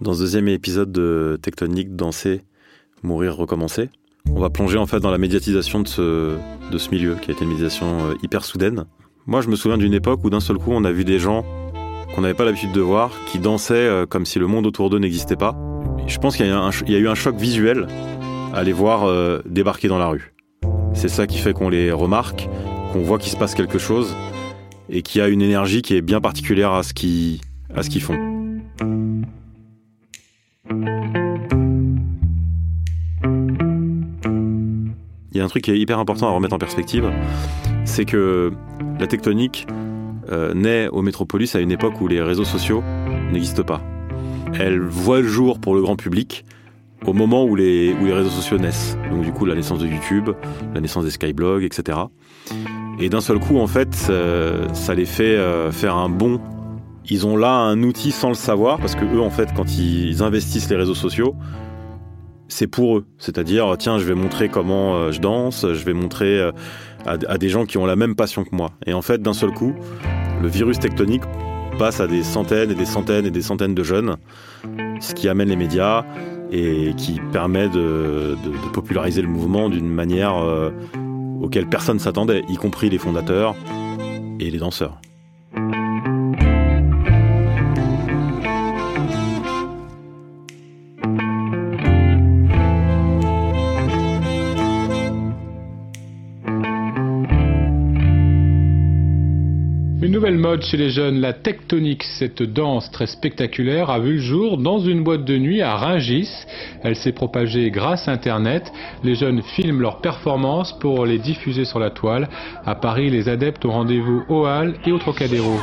Dans ce deuxième épisode de Tectonique, danser, mourir, recommencer, on va plonger en fait dans la médiatisation de ce, milieu, qui a été une médiatisation euh, hyper soudaine. Moi, je me souviens d'une époque où d'un seul coup, on a vu des gens qu'on n'avait pas l'habitude de voir, qui dansaient euh, comme si le monde autour d'eux n'existait pas. Je pense qu'il y, a eu un choc visuel à les voir euh, débarquer dans la rue. C'est ça qui fait qu'on les remarque, qu'on voit qu'il se passe quelque chose, et qu'il y a une énergie qui est bien particulière à ce qu'ils font. Il y a un truc qui est hyper important à remettre en perspective, c'est que la tectonique euh, naît au métropolis à une époque où les réseaux sociaux n'existent pas. Elle voit le jour pour le grand public au moment où les, où les réseaux sociaux naissent. Donc du coup, la naissance de YouTube, la naissance des skyblogs, etc. Et d'un seul coup, en fait, euh, ça les fait euh, faire un bond. Ils ont là un outil sans le savoir, parce que eux, en fait, quand ils investissent les réseaux sociaux, c'est pour eux. C'est-à-dire, tiens, je vais montrer comment euh, je danse, je vais montrer euh, à, des gens qui ont la même passion que moi. Et en fait, d'un seul coup, le virus tectonique passe à des centaines et des centaines et des centaines de jeunes, ce qui amène les médias et qui permet de populariser le mouvement d'une manière euh, auquel personne s'attendait, y compris les fondateurs et les danseurs. Mode chez les jeunes, la tectonique, cette danse très spectaculaire, a vu le jour dans une boîte de nuit à Ringis. Elle s'est propagée grâce Internet. Les jeunes filment leurs performances pour les diffuser sur la toile. À Paris, les adeptes ont rendez-vous au Hall et au Trocadéro.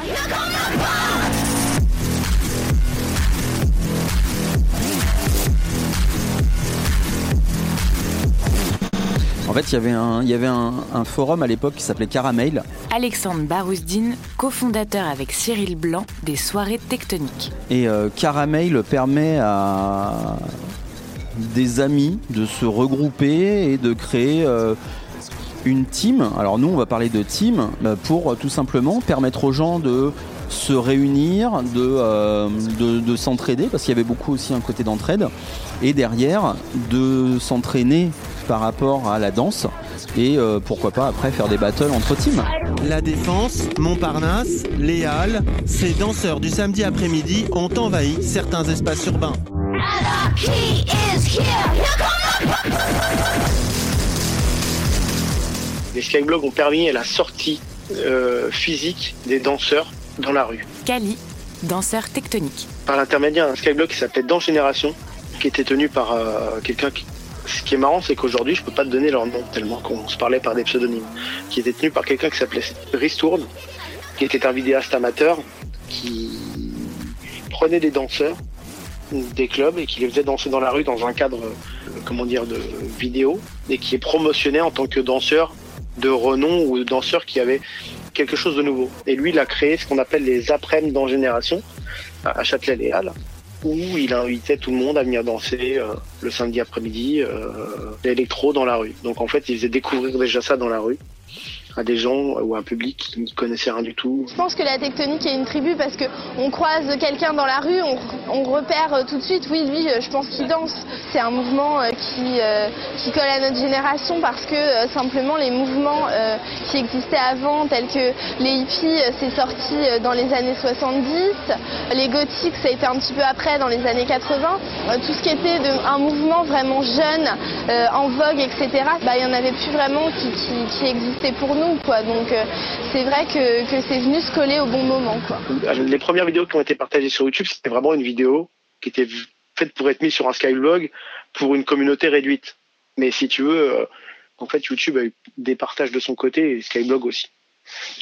Fait, il y avait un, il y avait un, un forum à l'époque qui s'appelait Caramel. Alexandre Barouzdine, cofondateur avec Cyril Blanc des soirées tectoniques. Et euh, Caramel permet à des amis de se regrouper et de créer euh, une team. Alors nous, on va parler de team euh, pour tout simplement permettre aux gens de se réunir, de, euh, de, de s'entraider, parce qu'il y avait beaucoup aussi un côté d'entraide, et derrière de s'entraîner par rapport à la danse, et euh, pourquoi pas après faire des battles entre teams. La Défense, Montparnasse, les Halles, ces danseurs du samedi après-midi ont envahi certains espaces urbains. Les skyblogs ont permis la sortie euh, physique des danseurs dans la rue. Kali, danseur tectonique. Par l'intermédiaire d'un skyblog qui s'appelait Dans Génération, qui était tenu par euh, quelqu'un qui... Ce qui est marrant, c'est qu'aujourd'hui, je peux pas te donner leur nom, tellement qu'on se parlait par des pseudonymes. Qui était tenu par quelqu'un qui s'appelait Ristourne, qui était un vidéaste amateur, qui prenait des danseurs des clubs et qui les faisait danser dans la rue dans un cadre, euh, comment dire, de vidéo, et qui est promotionné en tant que danseur de renom ou danseur qui avait quelque chose de nouveau. Et lui, il a créé ce qu'on appelle les après-midi dans Génération, à Châtelet-Les-Halles, où il invitait tout le monde à venir danser euh, le samedi après-midi, euh, l'électro dans la rue. Donc en fait, il faisait découvrir déjà ça dans la rue à des gens ou à un public qui n'y connaissait rien du tout. Je pense que la tectonique est une tribu parce que on croise quelqu'un dans la rue, on, on repère tout de suite, oui, lui, euh, je pense qu'il danse. C'est un mouvement euh, qui, euh, qui colle à notre génération parce que simplement les mouvements qui existaient avant, tels que les hippies, c'est sorti dans les années 70, les gothiques, ça a été un petit peu après, dans les années 80. Euh, tout ce qui était un mouvement vraiment jeune, euh, en vogue, etc., bah, il n'y en avait plus vraiment qui, qui, existait pour nous. Donc euh, c'est vrai que, c'est venu se coller au bon moment. Quoi. Les premières vidéos qui ont été partagées sur YouTube, c'était vraiment une vidéo qui était faite pour être mise sur un skyblog pour une communauté réduite. Mais si tu veux, euh, en fait, YouTube a eu des partages de son côté et Skyblog aussi.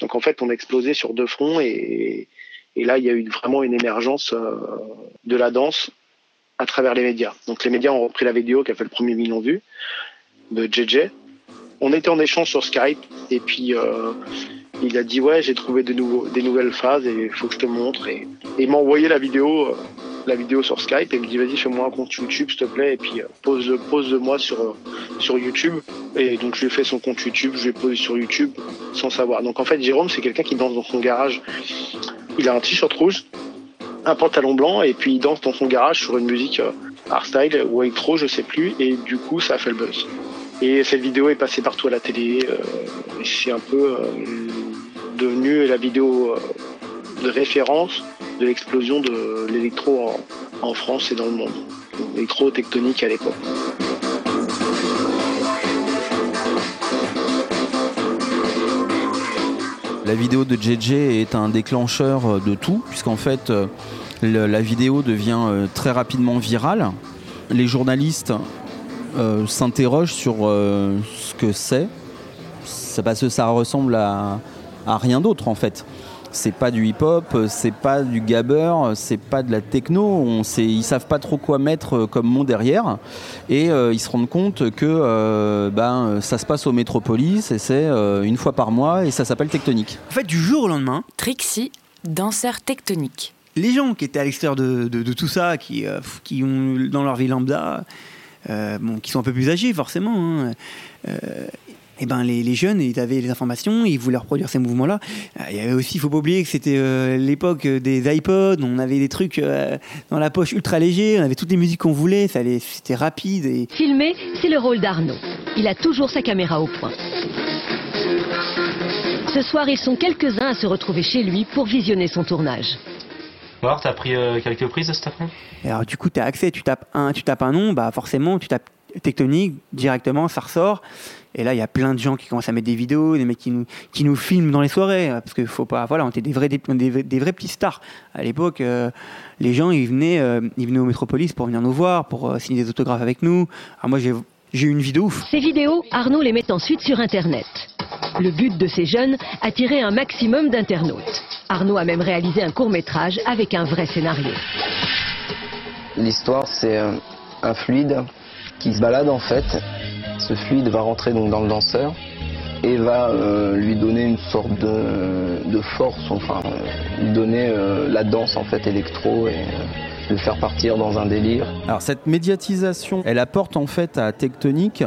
Donc en fait, on a explosé sur deux fronts et, là, il y a eu vraiment une émergence euh, de la danse à travers les médias. Donc les médias ont repris la vidéo qui a fait le premier million de vues de JJ. On était en échange sur Skype et puis euh, il a dit ouais j'ai trouvé de nouveaux, des nouvelles phases et il faut que je te montre et, il m'a envoyé la vidéo euh, la vidéo sur Skype et il me dit vas-y fais-moi un compte YouTube s'il te plaît et puis pose pose moi sur sur YouTube et donc je lui ai fait son compte YouTube je lui ai posé sur YouTube sans savoir donc en fait Jérôme c'est quelqu'un qui danse dans son garage il a un t-shirt rouge un pantalon blanc et puis il danse dans son garage sur une musique euh, hardstyle ou électro je sais plus et du coup ça a fait le buzz et cette vidéo est passée partout à la télé euh, et c'est un peu euh, devenu la vidéo de référence de l'explosion de l'électro en, France et dans le monde. L'électro tectonique à l'époque. La vidéo de JJ est un déclencheur de tout, puisqu'en fait, euh, la vidéo devient euh, très rapidement virale. Les journalistes euh, s'interrogent sur ce que c'est. parce que ça ressemble à rien d'autre, en fait c'est pas du hip-hop, c'est pas du gabber, c'est pas de la techno. On sait, ils savent pas trop quoi mettre euh, comme mot derrière, et euh, ils se rendent compte que euh, ben ça se passe au Métropolis et c'est une fois par mois et ça s'appelle Tectonique. En fait, du jour au lendemain, Trixie, danseur tectonique. Les gens qui étaient à l'extérieur de, tout ça, qui, qui ont dans leur vie lambda, bon, qui sont un peu plus âgés forcément. Hein, eh ben les, jeunes, ils avaient les informations, ils voulaient reproduire ces mouvements-là. Euh, il y avait aussi, il faut pas oublier que c'était euh, l'époque des iPods, on avait des trucs euh, dans la poche ultra légers, on avait toutes les musiques qu'on voulait, c'était rapide. Et... Filmer, c'est le rôle d'Arnaud. Il a toujours sa caméra au point. Ce soir, ils sont quelques-uns à se retrouver chez lui pour visionner son tournage. Alors, t'as pris quelques prises de cette après? Alors du coup, tu as accès, tu tapes un, tu tapes un nom, bah forcément, tu tapes tectonique directement, ça ressort. Et là, il y a plein de gens qui commencent à mettre des vidéos, des mecs qui nous, qui nous filment dans les soirées, parce qu'il faut pas, voilà, on était des vrais, des, des, vrais petits stars. À l'époque, euh, les gens, ils venaient, euh, ils venaient au Métropolis pour venir nous voir, pour euh, signer des autographes avec nous. Alors moi, j'ai eu une vidéo. Ces vidéos, Arnaud les met ensuite sur Internet. Le but de ces jeunes, attirer un maximum d'internautes. Arnaud a même réalisé un court métrage avec un vrai scénario. L'histoire, c'est un fluide qui se balade en fait ce fluide va rentrer donc dans le danseur et va euh, lui donner une sorte de, force, enfin lui donner euh, la danse en fait électro et euh, le faire partir dans un délire. Alors cette médiatisation, elle apporte en fait à Tectonique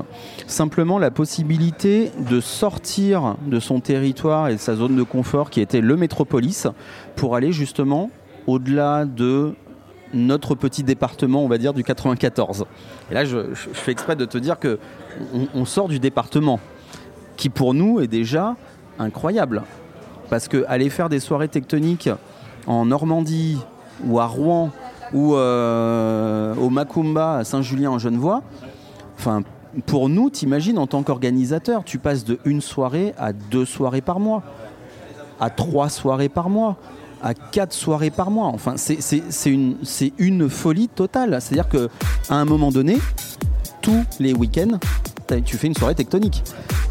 simplement la possibilité de sortir de son territoire et de sa zone de confort qui était le métropolis pour aller justement au-delà de notre petit département, on va dire, du 94. Et là, je, fais exprès de te dire que on, sort du département, qui pour nous est déjà incroyable. Parce que aller faire des soirées tectoniques en Normandie ou à Rouen ou euh, au Macumba à Saint-Julien en Genevois, pour nous, t'imagines en tant qu'organisateur, tu passes de une soirée à deux soirées par mois, à trois soirées par mois à quatre soirées par mois. Enfin, c'est une, folie totale. C'est-à-dire qu'à un moment donné, tous les week-ends, tu fais une soirée tectonique.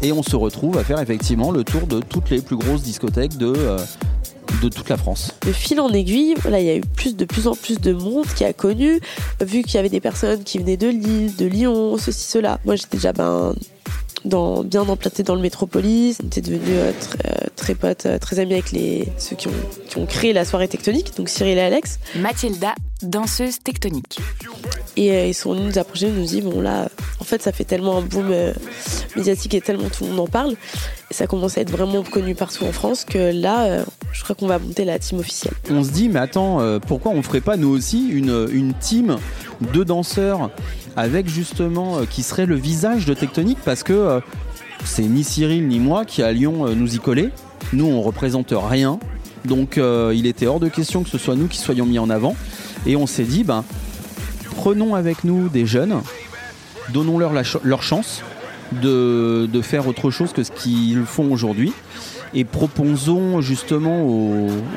Et on se retrouve à faire effectivement le tour de toutes les plus grosses discothèques de, euh, toute la France. De fil en aiguille, là, il y a eu plus, de plus en plus de monde qui a connu, vu qu'il y avait des personnes qui venaient de Lille, de Lyon, ceci, cela. Moi, j'étais déjà ben, bien implanté dans le métropolis. On était devenus euh, très, euh, très, potes, euh, très amis avec les, ceux qui ont, qui ont créé la soirée tectonique, donc Cyril et Alex. Mathilda, danseuse tectonique. Et ils sont venus nous approcher, nous dit bon là, en fait, ça fait tellement un boom médiatique et tellement tout le monde en parle. Et ça commence à être vraiment connu partout en France que là, je crois qu'on va monter la team officielle. On se dit, mais attends, pourquoi on ferait pas nous aussi une, une team de danseurs avec justement euh, qui serait le visage de Tectonique? Parce que euh, c'est ni Cyril ni moi qui allions euh, nous y coller. Nous, on représente rien. Donc, il était hors de question que ce soit nous qui soyons mis en avant. Et on s'est dit, ben, prenons avec nous des jeunes, donnons-leur leur chance de, faire autre chose que ce qu'ils font aujourd'hui. Et proposons justement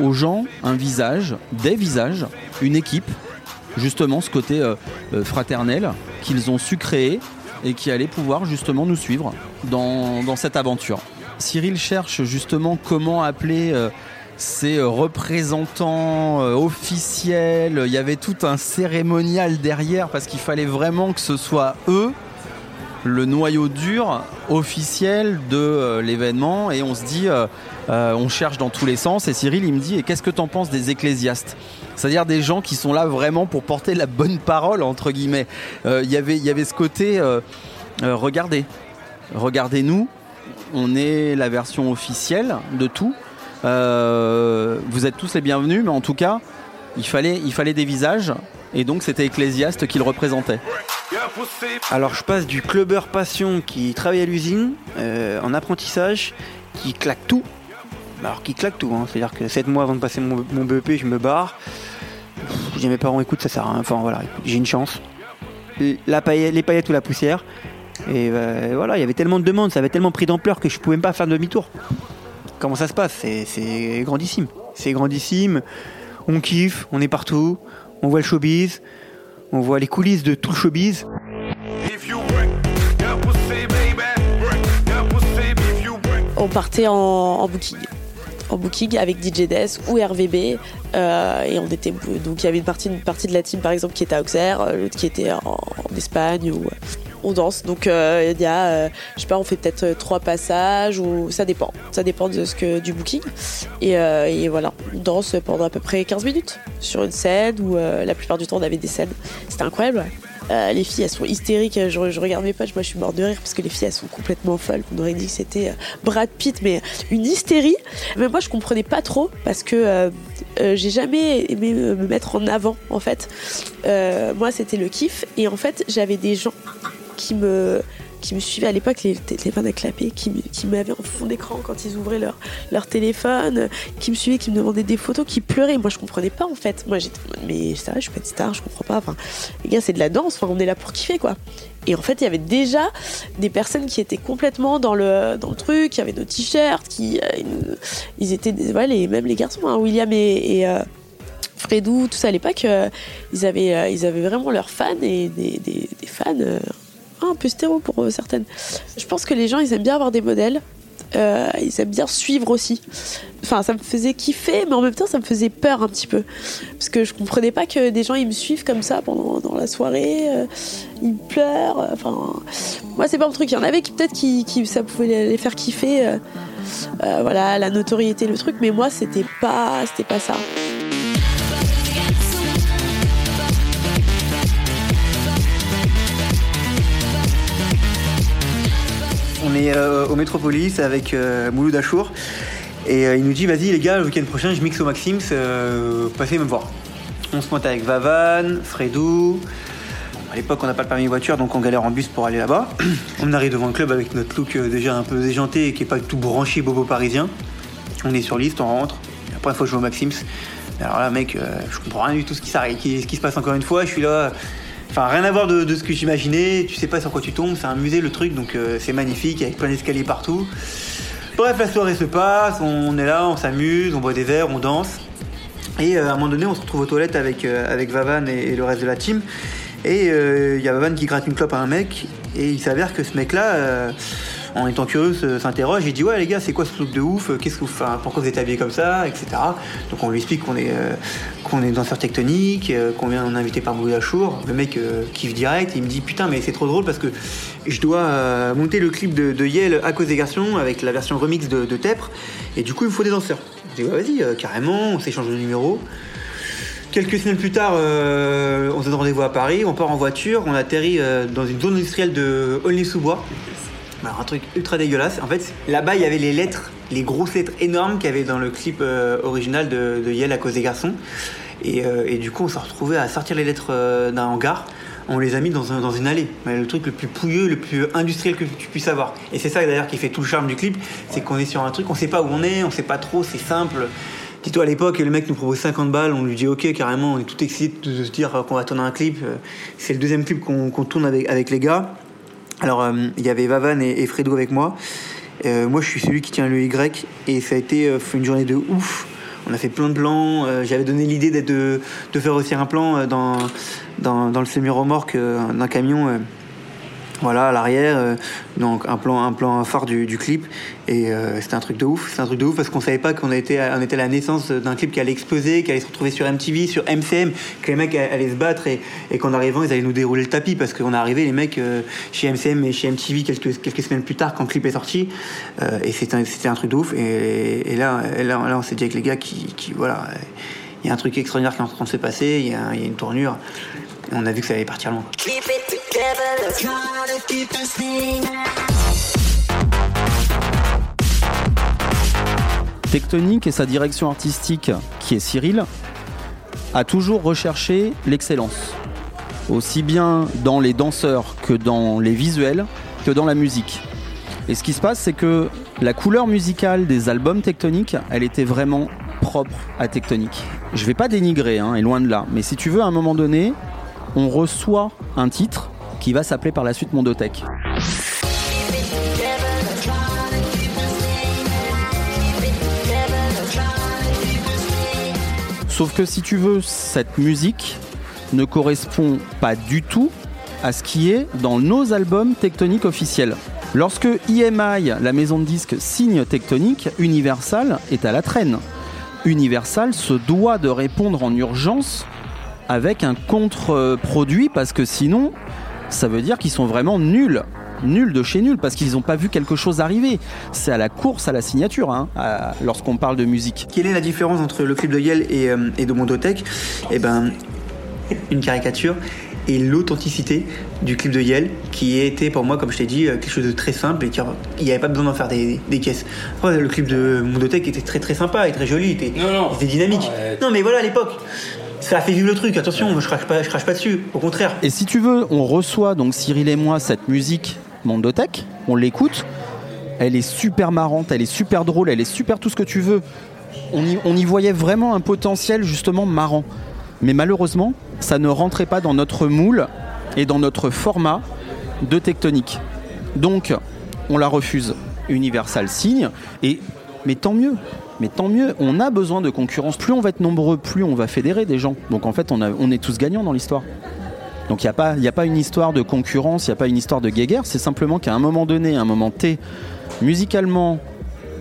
aux gens un visage, des visages, une équipe justement ce côté euh, euh, fraternel qu'ils ont su créer et qui allait pouvoir justement nous suivre dans, cette aventure. Cyril cherche justement comment appeler euh, ces euh, représentants euh, officiels. Il y avait tout un cérémonial derrière parce qu'il fallait vraiment que ce soit eux le noyau dur officiel de euh, l'événement. Et on se dit on cherche dans tous les sens. Et Cyril il me dit et qu'est-ce que t'en penses des ecclésiastes? C'est-à-dire des gens qui sont là vraiment pour porter la bonne parole entre guillemets. Il y avait il y avait ce côté regardez. Regardez-nous. On est la version officielle de tout Euh, vous êtes tous les bienvenus mais en tout cas il fallait, il fallait des visages et donc c'était Ecclésiaste qui le représentait. Alors je passe du clubbeur passion qui travaille à l'usine euh, en apprentissage, qui claque tout. Alors qui claque tout, hein. c'est-à-dire que 7 mois avant de passer mon, BEP, je me barre. À mes parents, écoute, ça sert à rien. Enfin voilà, j'ai une chance. Les paillettes ou la poussière. Et euh, voilà, il y avait tellement de demandes, ça avait tellement pris d'ampleur que je pouvais même pas faire demi-tour. Comment ça se passe C'est- grandissime. C'est grandissime. On kiffe, on est partout. On voit le showbiz. On voit les coulisses de tout le showbiz. On partait en, booking. En booking avec DJ Desk ou RVB. euh, et on était. Donc il y avait une partie, de la team par exemple qui était à Auxerre, euh, l'autre qui était en, en Espagne ou. On danse, donc euh, il y a, euh, je sais pas, on fait peut-être euh, trois passages ou ça dépend, ça dépend de ce que du booking. Et, voilà, on danse pendant à peu près 15 minutes sur une scène où la plupart du temps on avait des scènes. C'était incroyable. les filles, elles sont hystériques. Je, regarde mes potes, moi je suis morte de rire parce que les filles, elles sont complètement folles. On aurait dit que c'était Brad Pitt, mais une hystérie. Mais moi, je comprenais pas trop parce que j'ai jamais aimé me me mettre en avant, en fait. Moi, c'était le kiff. Et en fait, j'avais des gens qui me qui me suivaient à l'époque, les téléphones à clapper, qui, qui m'avaient en fond d'écran quand ils ouvraient leur, leur téléphone, qui me suivaient, qui me demandaient des photos, qui pleuraient. Moi, je comprenais pas en fait. Moi, j'étais, mais ça, je suis pas une star, je comprends pas. Enfin, les gars, c'est de la danse. Enfin, on est là pour kiffer, quoi. Et en fait, il y avait déjà des personnes qui étaient complètement dans le, dans le truc, qui avaient nos t-shirts, qui, euh, ils, étaient, voilà, les, même les garçons, hein, William et, euh, Fredou, tout ça à l'époque, euh, ils, avaient, ils avaient vraiment leurs fans et des fans un peu stéro pour euh, certaines. Je pense que les gens, ils aiment bien avoir des modèles. euh, ils aiment bien suivre aussi. Enfin, ça me faisait kiffer, mais en même temps, ça me faisait peur un petit peu. Parce que je comprenais pas que des gens, ils me suivent comme ça pendant dans la soirée. euh, ils pleurent. euh, Enfin, moi, c'est pas mon truc. Il y en avait qui, peut-être, qui, qui- ça pouvait les faire kiffer. voilà, la notoriété, le truc. Mais moi, c'était pas, c'était pas ça. On est euh, au Métropolis avec euh, Mouloud Achour. Et euh, il nous dit vas-y les gars, le week-end prochain je mixe au Maxims, passez me voir. On se monte avec Vavan, Fredou. À l'époque on n'a pas le permis voiture donc on galère en bus pour aller là-bas. on arrive devant le club avec notre look déjà un peu déjanté et qui est pas tout branché bobo parisien. On est sur liste, on rentre. Et après il faut jouer au Maxims. Alors là mec, je comprends rien du tout ce qui se passe encore une fois. Je suis là. Enfin, rien à voir de, ce que j'imaginais. Tu sais pas sur quoi tu tombes. C'est un musée le truc, donc euh, c'est magnifique avec plein d'escaliers partout. Bref, la soirée se passe. On est là, on s'amuse, on boit des verres, on danse. Et euh, à un moment donné, on se retrouve aux toilettes avec, euh, Vavan et, et le reste de la team. Et il y a Vavan qui gratte une clope à un mec. Et il s'avère que ce mec-là, en étant curieux, s'interroge. Il dit Ouais, les gars, c'est quoi ce look de ouf Qu'est-ce que vous, Pourquoi vous êtes habillés comme ça Etc. Donc on lui explique qu'on est, euh, qu'on est danseur tectonique, euh, qu'on vient en invité par Bouy Achour. Le mec euh, kiffe direct. Il me dit Putain, mais c'est trop drôle parce que je dois euh, monter le clip de, de à cause des garçons avec la version remix de, de Tepre. Et du coup, il me faut des danseurs. Je dis Ouais, vas-y, euh, carrément, on s'échange de numéros. Quelques semaines plus tard, euh, on se donne rendez-vous à Paris, on part en voiture, on atterrit euh, dans une zone industrielle de Aulnay-sous-Bois. Alors, un truc ultra dégueulasse. En fait, là-bas, il y avait les lettres, les grosses lettres énormes qu'il y avait dans le clip euh, original de, Yale à cause des garçons. Et, euh, du coup, on s'est retrouvé à sortir les lettres euh, d'un hangar. On les a mis dans, un- dans une allée. Le truc le plus pouilleux, le plus industriel que tu puisses avoir. Et c'est ça d'ailleurs qui fait tout le charme du clip. C'est qu'on est sur un truc, on sait pas où on est, on sait pas trop, c'est simple. Dis-toi à l'époque, le mec nous propose 50 balles, on lui dit ok carrément, on est tout excité de se dire qu'on va tourner un clip. C'est le deuxième clip qu'on tourne avec les gars. Alors euh, il y avait Vavan et, Fredo avec moi. Euh, moi je suis celui qui tient le Y et ça a été euh, une journée de ouf. On a fait plein de plans. J'avais donné l'idée de, faire aussi un plan dans, le semi-remorque d'un camion. Voilà, à l'arrière, euh, donc un plan, un plan phare du, du clip. Et euh, c'était un truc de ouf. C'était un truc de ouf parce qu'on savait pas qu'on était, on était à la naissance d'un clip qui allait exploser, qui allait se retrouver sur MTV, sur MCM, que les mecs allaient se battre et, qu'en arrivant, ils allaient nous dérouler le tapis parce qu'on est arrivé, les mecs, euh, chez MCM et chez MTV quelques, semaines plus tard quand le clip est sorti. Et c'était un, un truc de ouf. Et, là, là, là, on s'est dit avec les gars qui, voilà, il y a un truc extraordinaire qui est en train de se passer, il y y a une tournure. On a vu que ça allait partir loin. Tectonique et sa direction artistique, qui est Cyril, a toujours recherché l'excellence. Aussi bien dans les danseurs que dans les visuels, que dans la musique. Et ce qui se passe, c'est que la couleur musicale des albums tectoniques, elle était vraiment propre à Tectonique. Je vais pas dénigrer, hein, et loin de là, mais si tu veux, à un moment donné, on reçoit un titre qui va s'appeler par la suite Mondotech. Sauf que si tu veux, cette musique ne correspond pas du tout à ce qui est dans nos albums tectoniques officiels. Lorsque EMI, la maison de disques, signe Tectonique, Universal est à la traîne. Universal se doit de répondre en urgence avec un contre-produit parce que sinon, ça veut dire qu'ils sont vraiment nuls. Nuls de chez nuls parce qu'ils n'ont pas vu quelque chose arriver. C'est à la course à la signature hein, à- lorsqu'on parle de musique. Quelle est la différence entre le clip de Yale et, euh, et de Mondotech Eh ben, une caricature et l'authenticité du clip de Yale qui était pour moi, comme je t'ai dit, euh, quelque chose de très simple et qui- il n'y avait pas besoin d'en faire des, des caisses. Après, le clip de Mondotech était très très sympa et très joli, il était, il était dynamique. Non mais voilà à l'époque, ça a fait vivre le truc, attention, je crache pas, je crache pas dessus, au contraire. Et si tu veux, on reçoit donc Cyril et moi cette musique Mondotech, on l'écoute, elle est super marrante, elle est super drôle, elle est super tout ce que tu veux. On y, on y voyait vraiment un potentiel justement marrant. Mais malheureusement, ça ne rentrait pas dans notre moule et dans notre format de tectonique. Donc, on la refuse. Universal signe, et mais tant mieux. Mais tant mieux, on a besoin de concurrence. Plus on va être nombreux, plus on va fédérer des gens. Donc en fait, on, a- on est tous gagnants dans l'histoire. Donc il n'y a, pas- il y a pas une histoire de concurrence, il n'y a pas une histoire de guéguerre, c'est simplement qu'à un moment donné, à un moment T, musicalement,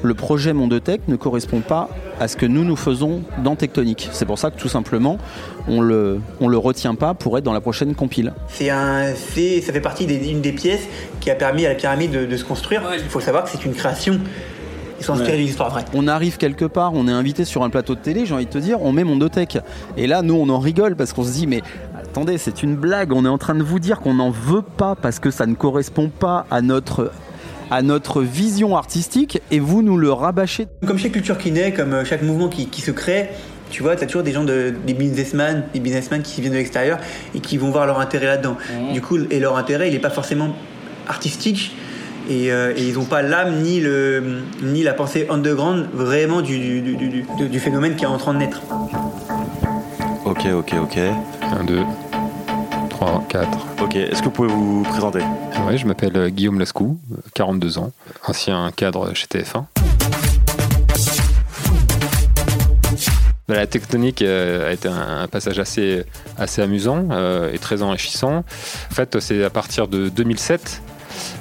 le projet Mondotech ne correspond pas à ce que nous nous faisons dans Tectonique. C'est pour ça que tout simplement, on le, on le retient pas pour être dans la prochaine compile. C'est un, c'est, ça fait partie d'une des pièces qui a permis à la pyramide de, de se construire. Il faut savoir que c'est une création. Ils sont inspirés. On arrive quelque part, on est invité sur un plateau de télé, j'ai envie de te dire, on met Mondotech. Et là, nous, on en rigole parce qu'on se dit, mais attendez, c'est une blague, on est en train de vous dire qu'on n'en veut pas parce que ça ne correspond pas à notre, à notre vision artistique et vous nous le rabâchez. Comme chaque culture qui naît, comme euh, chaque mouvement qui, qui se crée, tu vois, tu as toujours des gens, de, des businessmen, des businessmen qui viennent de l'extérieur et qui vont voir leur intérêt là-dedans. Du coup, et leur intérêt, il n'est pas forcément artistique. Et, euh, et ils n'ont pas l'âme ni, le, ni la pensée underground vraiment du, du, du- du- du- du phénomène qui est en train de naître. Ok, ok, ok. 1, 2, 3, 4. Ok, est-ce que vous pouvez vous présenter? Ouais, je m'appelle euh, Guillaume Lascou, euh, 42 ans, ancien cadre chez TF1. Bah, La tectonique euh, a été un, passage assez, assez amusant euh, et très enrichissant. En fait, c'est à partir de 2007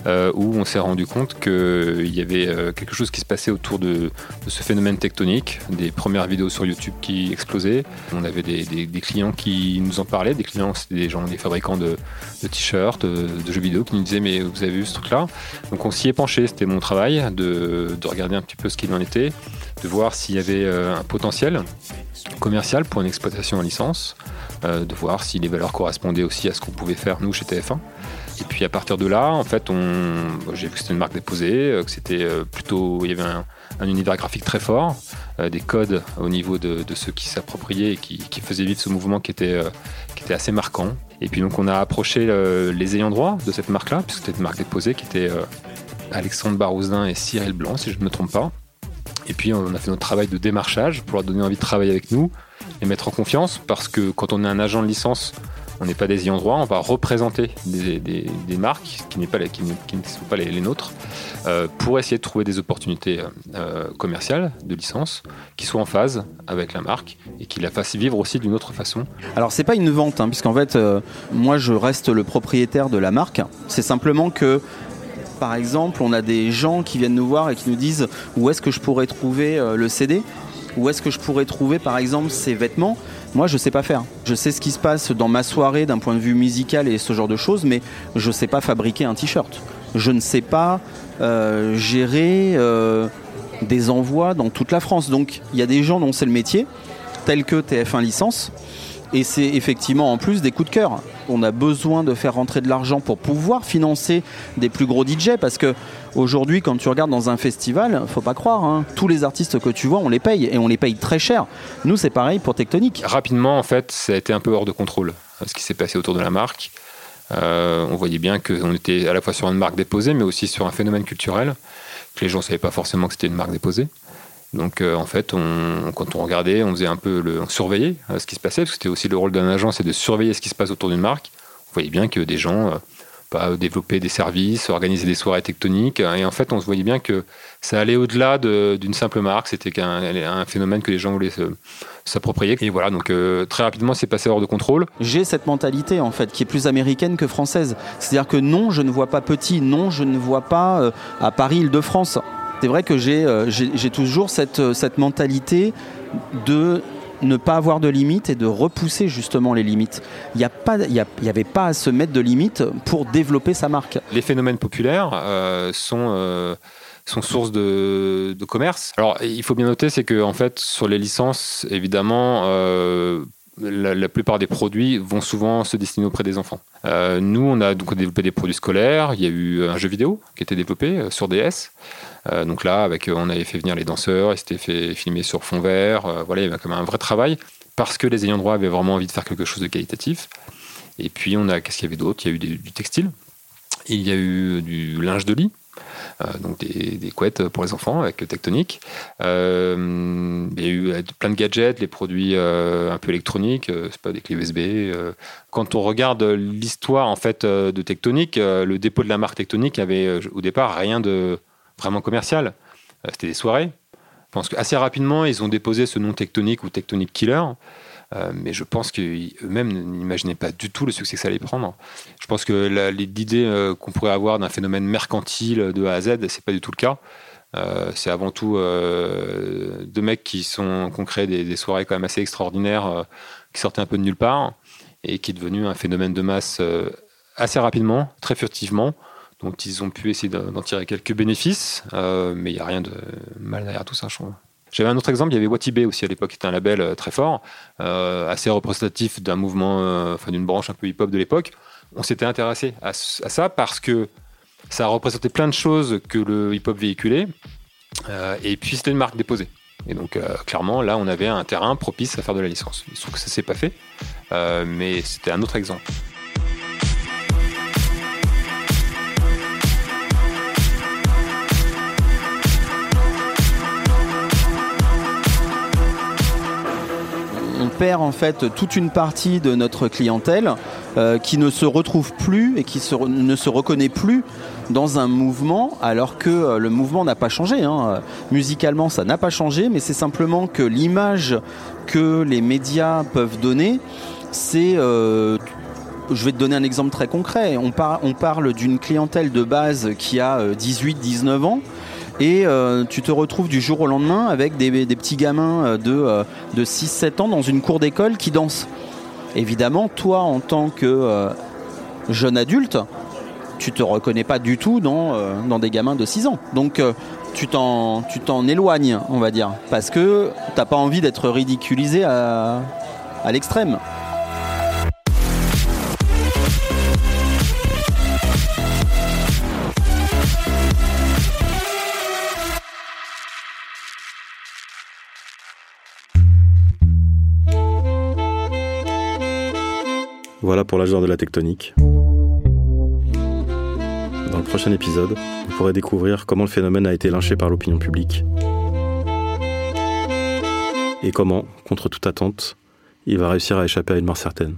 euh, où on s'est rendu compte qu'il y avait euh, quelque chose qui se passait autour de, ce phénomène tectonique, des premières vidéos sur YouTube qui explosaient. On avait des, clients qui nous en parlaient, des clients, des gens, des fabricants de, t-shirts, de, jeux vidéo qui nous disaient mais vous avez vu ce truc-là? Donc on s'y est penché, c'était mon travail de, de regarder un petit peu ce qu'il en était, de voir s'il y avait euh, un potentiel commercial pour une exploitation en licence, euh, de voir si les valeurs correspondaient aussi à ce qu'on pouvait faire nous chez TF1. Et puis à partir de là, en fait, on... j'ai vu que c'était une marque déposée, euh, que c'était euh, plutôt, il y avait un, un univers graphique très fort, euh, des codes au niveau de, ceux qui s'appropriaient et qui, faisaient vivre ce mouvement qui était, qui était assez marquant. Et puis donc on a approché les ayants droit de cette marque-là, puisque c'était une marque déposée qui était Alexandre Barouzin et Cyril Blanc, si je ne me trompe pas. Et puis on a fait notre travail de démarchage pour leur donner envie de travailler avec nous, les mettre en confiance, parce que quand on est un agent de licence, On n'est pas des ayants droit, on va représenter des, marques qui, ne- sont pas les, nôtres euh, pour essayer de trouver des opportunités euh, commerciales de licence qui soient en phase avec la marque et qui la fassent vivre aussi d'une autre façon. Alors c'est pas une vente, hein, puisqu'en fait, euh, moi je reste le propriétaire de la marque. C'est simplement que, par exemple, on a des gens qui viennent nous voir et qui nous disent où est-ce que je pourrais trouver euh, le CD, où est-ce que je pourrais trouver, par exemple, ces vêtements? Moi, je sais pas faire. Je sais ce qui se passe dans ma soirée d'un point de vue musical et ce genre de choses, mais je sais pas fabriquer un t-shirt. Je ne sais pas euh, gérer euh, des envois dans toute la France. Donc, il y a des gens dont c'est le métier, tels que TF1 Licence. Et c'est effectivement en plus des coups de cœur. On a besoin de faire rentrer de l'argent pour pouvoir financer des plus gros DJ parce que aujourd'hui, quand tu regardes dans un festival, faut pas croire, hein, tous les artistes que tu vois, on les paye et on les paye très cher. Nous, c'est pareil pour Tectonic. Rapidement, en fait, ça a été un peu hors de contrôle euh, ce qui s'est passé autour de la marque. Euh, on voyait bien qu'on était à la fois sur une marque déposée, mais aussi sur un phénomène culturel, que les gens ne savaient pas forcément que c'était une marque déposée. Donc euh, en fait, quand on regardait, on faisait un peu le, on surveillait euh, ce qui se passait, parce que c'était aussi le rôle d'un agent, c'est de surveiller ce qui se passe autour d'une marque. On voyait bien que des gens euh, bah, développaient des services, organisaient des soirées tectoniques, et en fait, on se voyait bien que ça allait au-delà de- d'une simple marque. C'était un phénomène que les gens voulaient s'approprier. Et voilà, donc très rapidement, c'est passé hors de contrôle. J'ai cette mentalité en fait qui est plus américaine que française. C'est-à-dire que non, je ne vois pas petit, non, je ne vois pas à Paris, Île-de-France. C'est vrai que j'ai euh, toujours cette, euh, cette mentalité de ne pas avoir de limites et de repousser justement les limites. Il n'y avait pas à se mettre de limites pour développer sa marque. Les phénomènes populaires euh, sont, source de, commerce. Alors, il faut bien noter, c'est que en fait, sur les licences, évidemment, la, plupart des produits vont souvent se destiner auprès des enfants. Euh, nous, on a donc développé des produits scolaires. Il y a eu un jeu vidéo qui a été développé euh, sur DS. Euh, donc là, euh, on avait fait venir les danseurs, ils s'étaient fait filmer sur fond vert. Euh, voilà, il y avait quand même un vrai travail parce que les ayants droit avaient vraiment envie de faire quelque chose de qualitatif. Et puis, on a, qu'est-ce qu'il y avait d'autre? Il y a eu du textile. Il y a eu du linge de lit, euh, donc des, des couettes pour les enfants avec Tectonic. Euh, il y a eu euh, plein de gadgets, les produits euh, un peu électroniques, euh, c'est pas des clés USB. euh. Quand on regarde l'histoire en fait euh, de Tectonic, euh, le dépôt de la marque Tectonic avait euh, au départ rien de vraiment commercial. Euh, C'était des soirées. Je pense qu'assez rapidement, ils ont déposé ce nom Tectonic ou Tectonic Killer. Euh, mais je pense qu'eux-mêmes n'imaginaient pas du tout le succès que ça allait prendre. Je pense que l'idée euh, qu'on pourrait avoir d'un phénomène mercantile de A à Z, c'est pas du tout le cas. Euh, c'est avant tout deux mecs qui, sont, qui ont créé des, soirées quand même assez extraordinaires, qui sortaient un peu de nulle part, et qui est devenu un phénomène de masse assez rapidement, très furtivement, dont ils ont pu essayer d'en tirer quelques bénéfices, mais il n'y a rien de mal derrière tout ça, je trouve. J'avais un autre exemple, il y avait Watibé aussi à l'époque, qui était un label euh, très fort, euh, assez représentatif d'un mouvement, euh, enfin d'une branche un peu hip-hop de l'époque. On s'était intéressé à, ça parce que ça représentait plein de choses que le hip-hop véhiculait, et puis c'était une marque déposée. Et donc clairement, là, on avait un terrain propice à faire de la licence. Il se trouve que ça s'est pas fait, mais c'était un autre exemple. On perd en fait toute une partie de notre clientèle euh, qui ne se retrouve plus et qui ne se reconnaît plus dans un mouvement alors que euh, le mouvement n'a pas changé. hein. Musicalement ça n'a pas changé mais c'est simplement que l'image que les médias peuvent donner c'est... euh, je vais te donner un exemple très concret. On parle d'une clientèle de base qui a 18-19 ans et euh, tu te retrouves du jour au lendemain avec des, petits gamins euh, de, euh, de 6-7 ans dans une cour d'école qui dansent. Évidemment, toi, en tant que euh, jeune adulte, tu te reconnais pas du tout dans, euh, des gamins de 6 ans. Donc, euh, tu t'en éloignes, on va dire, parce que t'as pas envie d'être ridiculisé à l'extrême. Voilà pour l'âge de la tectonique. Dans le prochain épisode, vous pourrez découvrir comment le phénomène a été lynché par l'opinion publique. Et comment, contre toute attente, il va réussir à échapper à une mort certaine.